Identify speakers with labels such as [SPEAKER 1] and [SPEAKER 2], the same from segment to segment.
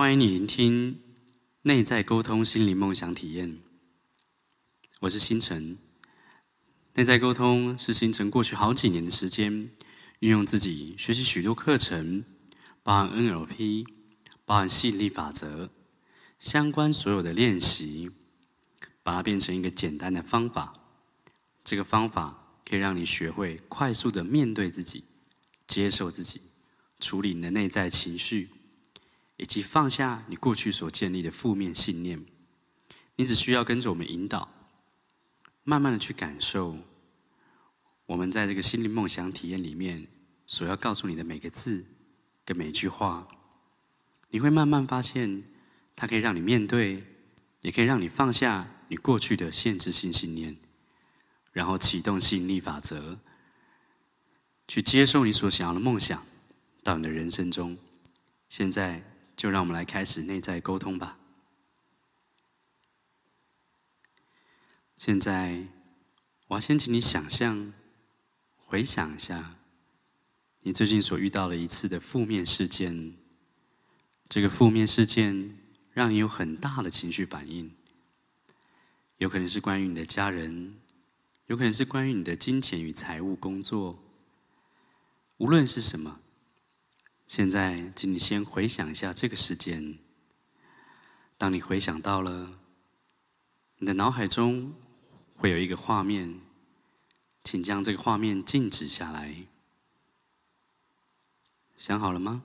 [SPEAKER 1] 欢迎你聆听内在沟通心灵梦想体验。我是星辰。内在沟通是星辰过去好几年的时间，运用自己学习许多课程，包含 NLP，包含吸引力法则，相关所有的练习，把它变成一个简单的方法。这个方法可以让你学会快速的面对自己，接受自己，处理你的内在情绪，以及放下你过去所建立的负面信念。你只需要跟着我们引导，慢慢的去感受。我们在这个心灵梦想体验里面，所要告诉你的每个字跟每一句话，你会慢慢发现，它可以让你面对，也可以让你放下你过去的限制性信念，然后启动吸引力法则，去接受你所想要的梦想到你的人生中。现在就让我们来开始内在沟通吧。现在，我要先请你想象。回想一下，你最近所遇到的一次的负面事件，这个负面事件让你有很大的情绪反应，有可能是关于你的家人，有可能是关于你的金钱与财务工作，无论是什么，现在请你先回想一下这个事件。当你回想到了，你的脑海中会有一个画面。请将这个画面静止下来。想好了吗？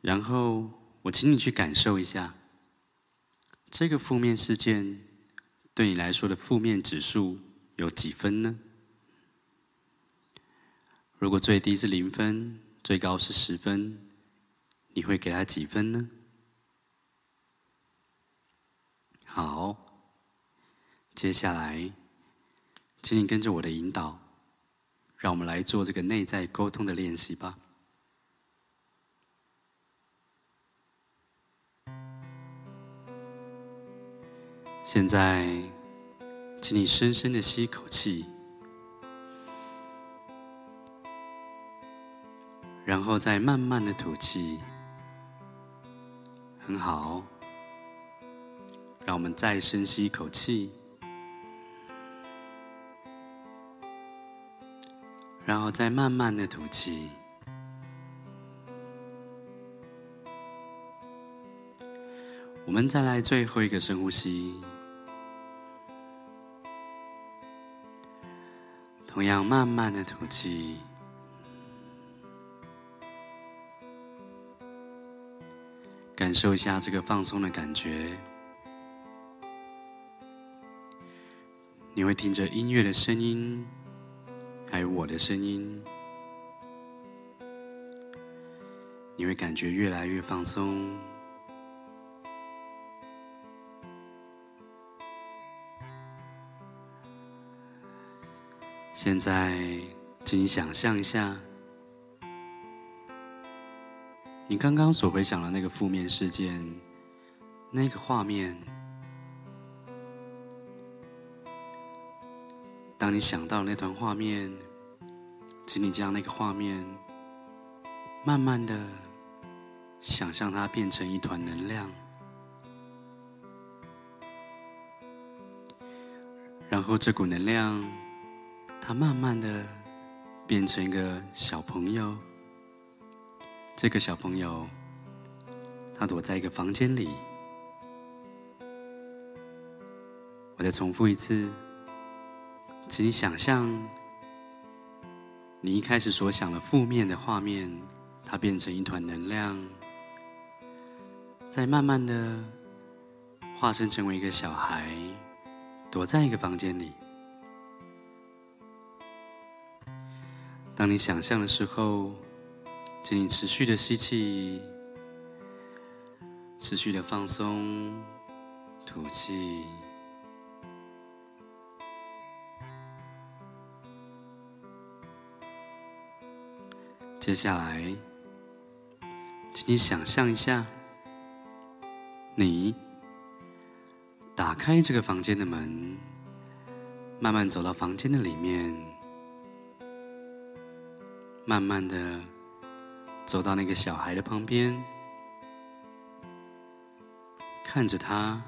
[SPEAKER 1] 然后我请你去感受一下，这个负面事件对你来说的负面指数有几分呢？如果最低是零分，最高是十分，你会给他几分呢？好。接下来，请你跟着我的引导，让我们来做这个内在沟通的练习吧。现在，请你深深的吸一口气，然后再慢慢的吐气。很好，让我们再深吸一口气。然后再慢慢的吐气。我们再来最后一个深呼吸。同样慢慢的吐气。感受一下这个放松的感觉。你会听着音乐的声音。还有我的声音，你会感觉越来越放松。现在，请你想象一下，你刚刚所回想的那个负面事件，那个画面。当你想到那段画面，请你将那个画面慢慢的想象它变成一团能量，然后这股能量，它慢慢的变成一个小朋友。这个小朋友，他躲在一个房间里。我再重复一次。请你想象，你一开始所想的负面的画面，它变成一团能量，再慢慢的化身成为一个小孩，躲在一个房间里。当你想象的时候，请你持续的吸气，持续的放松，吐气。接下来，请你想象一下，你打开这个房间的门，慢慢走到房间的里面，慢慢的走到那个小孩的旁边，看着他，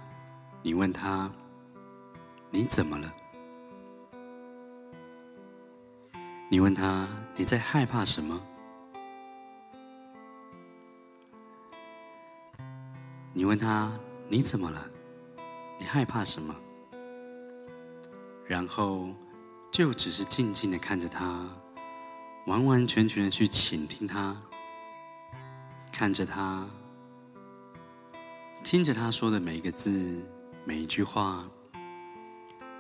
[SPEAKER 1] 你问他：“你怎么了？”你问他：“你在害怕什么？”你问他：“你怎么了？你害怕什么？”然后就只是静静的看着他，完完全全的去倾听他，看着他，听着他说的每一个字、每一句话，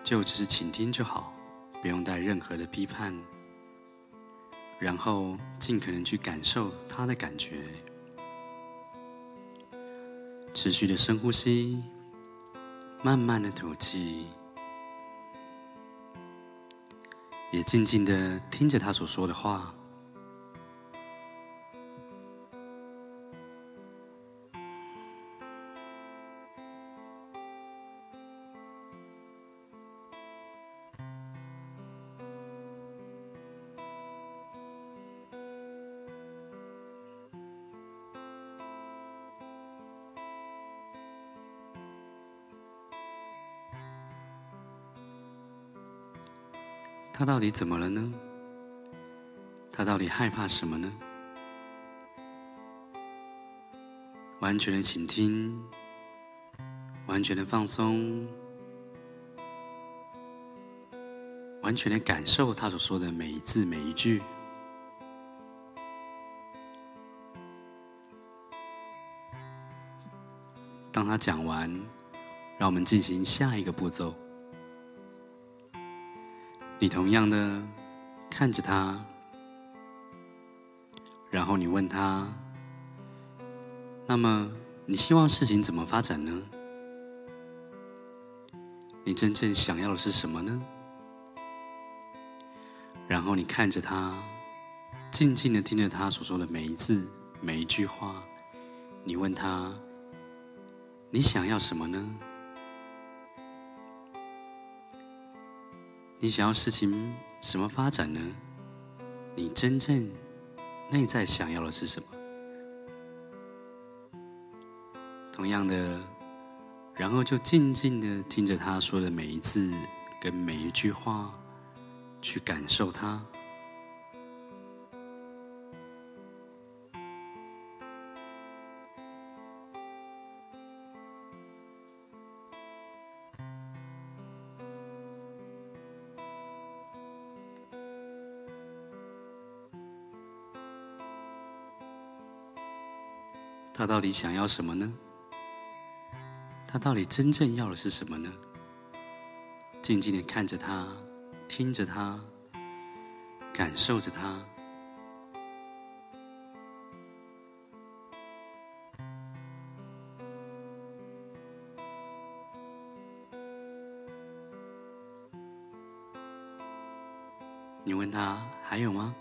[SPEAKER 1] 就只是倾听就好，不用带任何的批判。然后尽可能去感受他的感觉。持续的深呼吸，慢慢的吐气，也静静的听着他所说的话。他到底怎么了呢？他到底害怕什么呢？完全的倾听，完全的放松，完全的感受他所说的每一字每一句。当他讲完，让我们进行下一个步骤。你同样的看着他，然后你问他：“那么你希望事情怎么发展呢？你真正想要的是什么呢？”然后你看着他，静静的听着他所说的每一字每一句话，你问他：“你想要什么呢？”你想要事情什么发展呢？你真正内在想要的是什么？同样的，然后就静静的听着他说的每一字跟每一句话，去感受他。他到底想要什么呢？他到底真正要的是什么呢？静静的看着他，听着他，感受着他。你问他还有吗？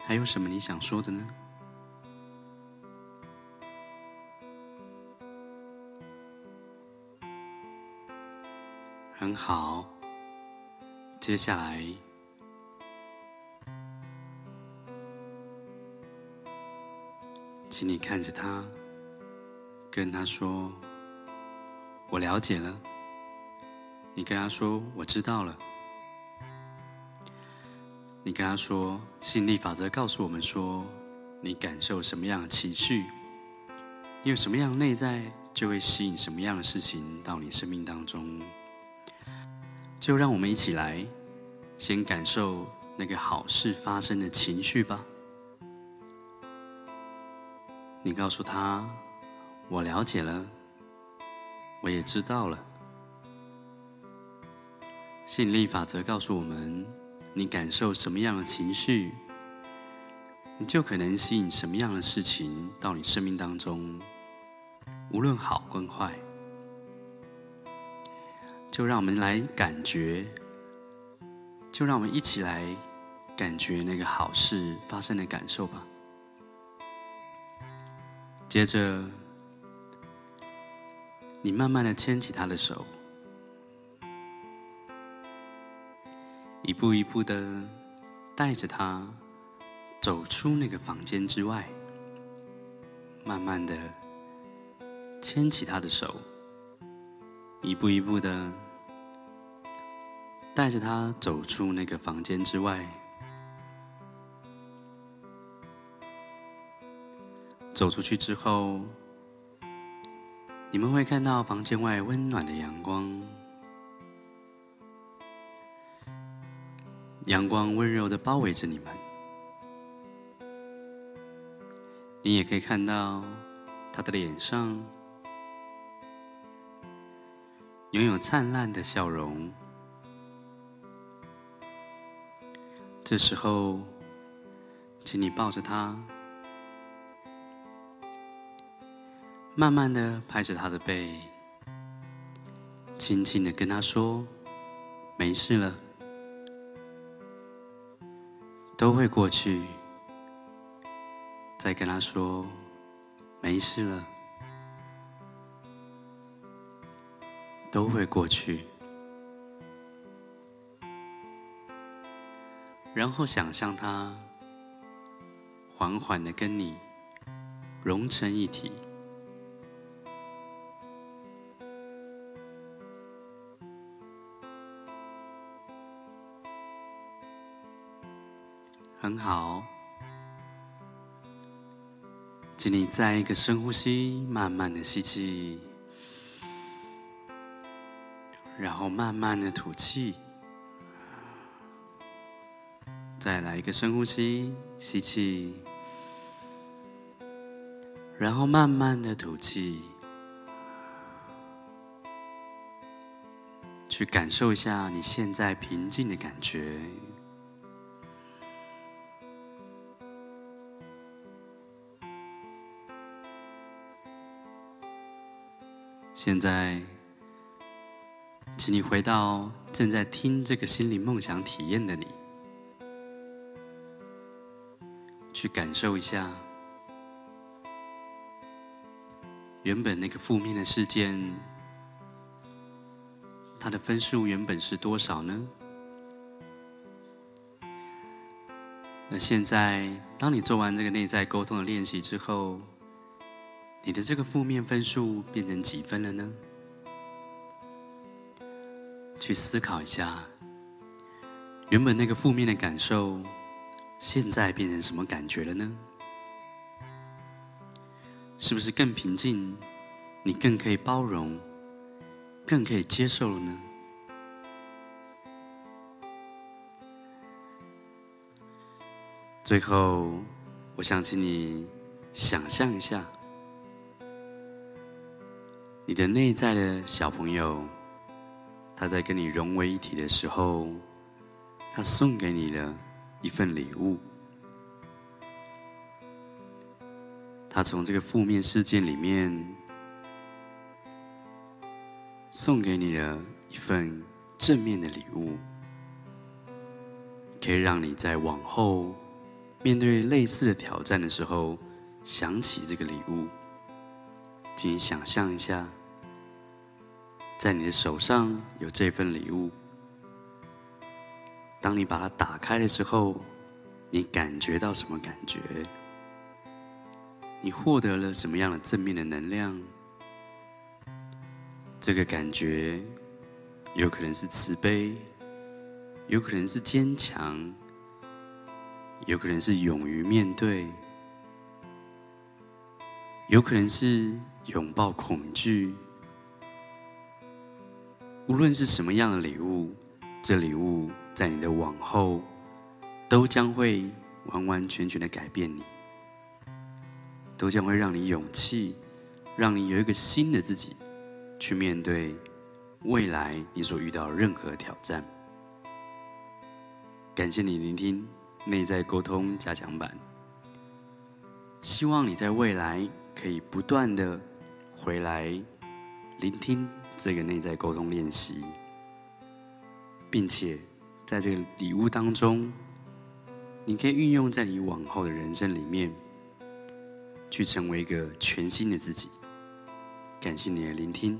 [SPEAKER 1] 还有什么你想说的呢？很好，接下来，请你看着他，跟他说：“我了解了。”你跟他说：“我知道了。”你跟他说：“吸引力法则告诉我们说，你感受什么样的情绪，你有什么样的内在，就会吸引什么样的事情到你生命当中。”就让我们一起来，先感受那个好事发生的情绪吧。你告诉他：“我了解了，我也知道了。”吸引力法则告诉我们：你感受什么样的情绪，你就可能吸引什么样的事情到你生命当中，无论好跟坏。就让我们来感觉，就让我们一起来感觉那个好事发生的感受吧。接着，你慢慢的牵起他的手，一步一步的带着他走出那个房间之外，慢慢的牵起他的手，一步一步的带着他走出那个房间之外。走出去之后，你们会看到房间外温暖的阳光，阳光温柔的包围着你们。你也可以看到他的脸上拥有灿烂的笑容。这时候，请你抱着他。慢慢的拍着他的背，轻轻的跟他说：“没事了，都会过去。”再跟他说：“没事了，都会过去。”然后想象它缓缓的跟你融成一体。很好，请你再一个深呼吸，慢慢的吸气，然后慢慢的吐气，再来一个深呼吸，吸气，然后慢慢的吐气，去感受一下你现在平静的感觉。现在，请你回到正在听这个心灵梦想体验的你，去感受一下，原本那个负面的事件，它的分数原本是多少呢？那现在，当你做完这个内在沟通的练习之后，你的这个负面分数变成几分了呢？去思考一下，原本那个负面的感受，现在变成什么感觉了呢？是不是更平静？你更可以包容，更可以接受了呢？最后，我想请你想象一下。你的内在的小朋友，他在跟你融为一体的时候，他送给你了一份礼物。他从这个负面事件里面，送给你了一份正面的礼物，可以让你在往后面对类似的挑战的时候，想起这个礼物。请你想象一下。在你的手上有这份礼物，当你把它打开的时候，你感觉到什么感觉？你获得了什么样的正面的能量？这个感觉有可能是慈悲，有可能是坚强，有可能是勇于面对，有可能是拥抱恐惧。无论是什么样的礼物，这礼物在你的往后，都将会完完全全的改变你，都将会让你勇气，让你有一个新的自己，去面对未来你所遇到任何挑战。感谢你聆听内在沟通加强版，希望你在未来可以不断的回来聆听。这个内在沟通练习，并且在这个礼物当中，你可以运用在你往后的人生里面，去成为一个全新的自己。感谢你的聆听。